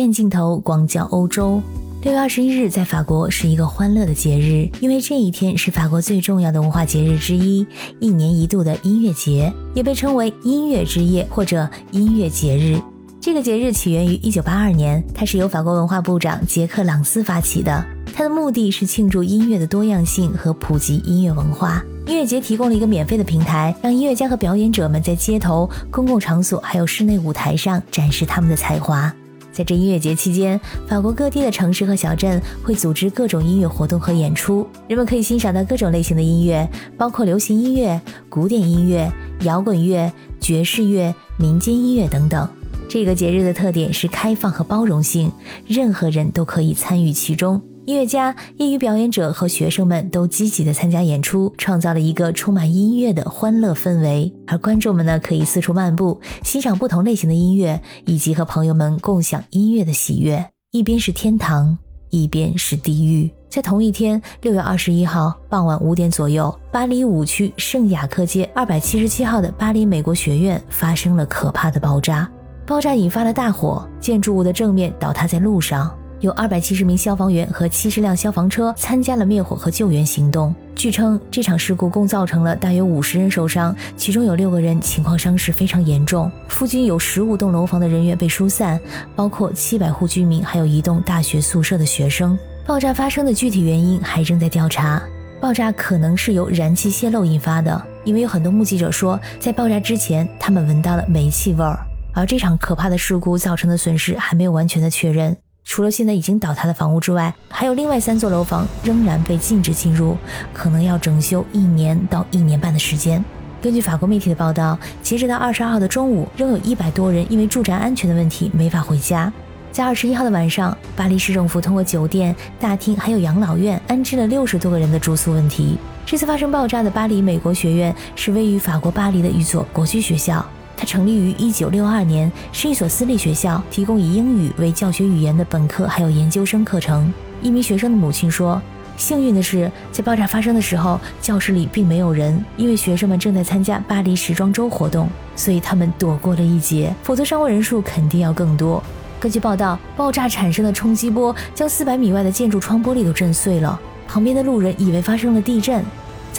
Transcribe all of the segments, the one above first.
电镜头广角欧洲。六月二十一日在法国是一个欢乐的节日，因为这一天是法国最重要的文化节日之一，一年一度的音乐节，也被称为音乐之夜或者音乐节日。这个节日起源于一九八二年，它是由法国文化部长杰克朗斯发起的，它的目的是庆祝音乐的多样性和普及音乐文化。音乐节提供了一个免费的平台，让音乐家和表演者们在街头、公共场所还有室内舞台上展示他们的才华。在这音乐节期间，法国各地的城市和小镇会组织各种音乐活动和演出，人们可以欣赏到各种类型的音乐，包括流行音乐、古典音乐、摇滚乐、爵士乐、民间音乐等等。这个节日的特点是开放和包容性，任何人都可以参与其中。音乐家、业余表演者和学生们都积极地参加演出，创造了一个充满音乐的欢乐氛围。而观众们呢，可以四处漫步，欣赏不同类型的音乐，以及和朋友们共享音乐的喜悦。一边是天堂，一边是地狱。在同一天，六月二十一号傍晚五点左右，巴黎五区圣雅克街二百七十七号的巴黎美国学院发生了可怕的爆炸。爆炸引发了大火，建筑物的正面倒塌在路上。有二百七十名消防员和七十辆消防车参加了灭火和救援行动。据称，这场事故共造成了大约五十人受伤，其中有六个人情况伤势非常严重。附近有十五栋楼房的人员被疏散，包括七百户居民，还有一栋大学宿舍的学生。爆炸发生的具体原因还正在调查。爆炸可能是由燃气泄漏引发的，因为有很多目击者说，在爆炸之前，他们闻到了煤气味儿。而这场可怕的事故造成的损失还没有完全的确认。除了现在已经倒塌的房屋之外，还有另外三座楼房仍然被禁止进入，可能要整修一年到一年半的时间。根据法国媒体的报道，截止到二十二号的中午，仍有一百多人因为住宅安全的问题没法回家。在二十一号的晚上，巴黎市政府通过酒店、大厅还有养老院安置了六十多个人的住宿问题。这次发生爆炸的巴黎美国学院是位于法国巴黎的一所国际学校。它成立于一九六二年，是一所私立学校，提供以英语为教学语言的本科还有研究生课程。一名学生的母亲说：“幸运的是，在爆炸发生的时候，教室里并没有人，因为学生们正在参加巴黎时装周活动，所以他们躲过了一劫。否则，伤亡人数肯定要更多。”根据报道，爆炸产生的冲击波将四百米外的建筑窗玻璃都震碎了，旁边的路人以为发生了地震。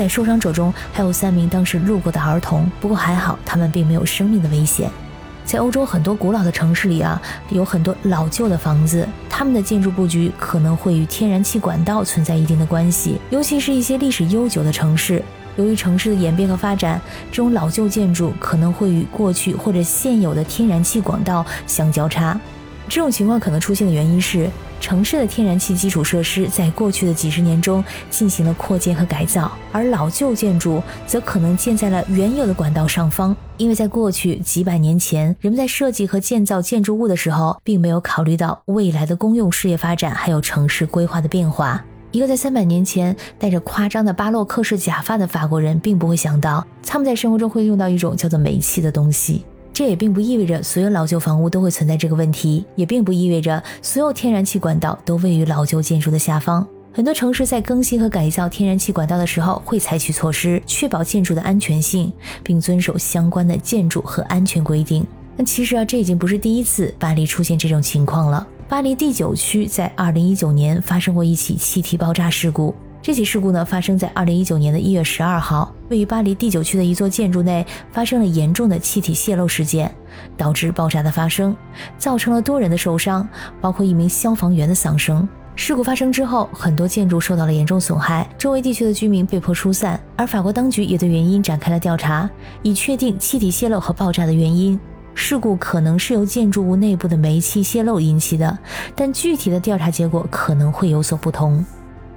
在受伤者中还有三名当时路过的儿童，不过还好，他们并没有生命的危险。在欧洲很多古老的城市里啊，有很多老旧的房子，他们的建筑布局可能会与天然气管道存在一定的关系，尤其是一些历史悠久的城市。由于城市的演变和发展，这种老旧建筑可能会与过去或者现有的天然气管道相交叉。这种情况可能出现的原因是。城市的天然气基础设施在过去的几十年中进行了扩建和改造，而老旧建筑则可能建在了原有的管道上方。因为在过去几百年前，人们在设计和建造建筑物的时候，并没有考虑到未来的公用事业发展还有城市规划的变化。一个在三百年前戴着夸张的巴洛克式假发的法国人，并不会想到他们在生活中会用到一种叫做煤气的东西。这也并不意味着所有老旧房屋都会存在这个问题，也并不意味着所有天然气管道都位于老旧建筑的下方。很多城市在更新和改造天然气管道的时候，会采取措施确保建筑的安全性，并遵守相关的建筑和安全规定。但其实啊，这已经不是第一次巴黎出现这种情况了。巴黎第九区在2019年发生过一起气体爆炸事故。这起事故呢，发生在二零一九年的一月十二号，位于巴黎第九区的一座建筑内发生了严重的气体泄漏事件，导致爆炸的发生，造成了多人的受伤，包括一名消防员的丧生。事故发生之后，很多建筑受到了严重损害，周围地区的居民被迫疏散，而法国当局也对原因展开了调查，以确定气体泄漏和爆炸的原因。事故可能是由建筑物内部的煤气泄漏引起的，但具体的调查结果可能会有所不同。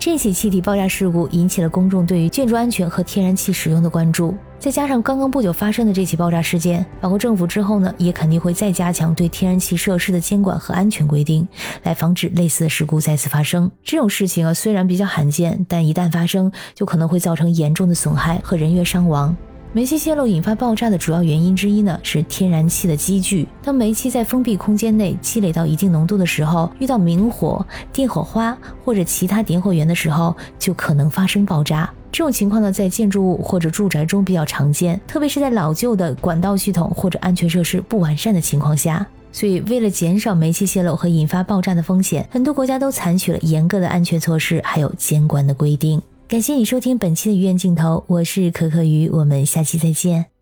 这起气体爆炸事故引起了公众对于建筑安全和天然气使用的关注，再加上刚刚不久发生的这起爆炸事件，法国政府之后呢，也肯定会再加强对天然气设施的监管和安全规定，来防止类似的事故再次发生。这种事情啊，虽然比较罕见，但一旦发生，就可能会造成严重的损害和人员伤亡。煤气泄漏引发爆炸的主要原因之一呢，是天然气的积聚。当煤气在封闭空间内积累到一定浓度的时候，遇到明火、电火花或者其他点火源的时候，就可能发生爆炸。这种情况呢，在建筑物或者住宅中比较常见，特别是在老旧的管道系统或者安全设施不完善的情况下。所以为了减少煤气泄漏和引发爆炸的风险，很多国家都采取了严格的安全措施，还有监管的规定。感谢你收听本期的鱼眼镜头，我是可可鱼，我们下期再见。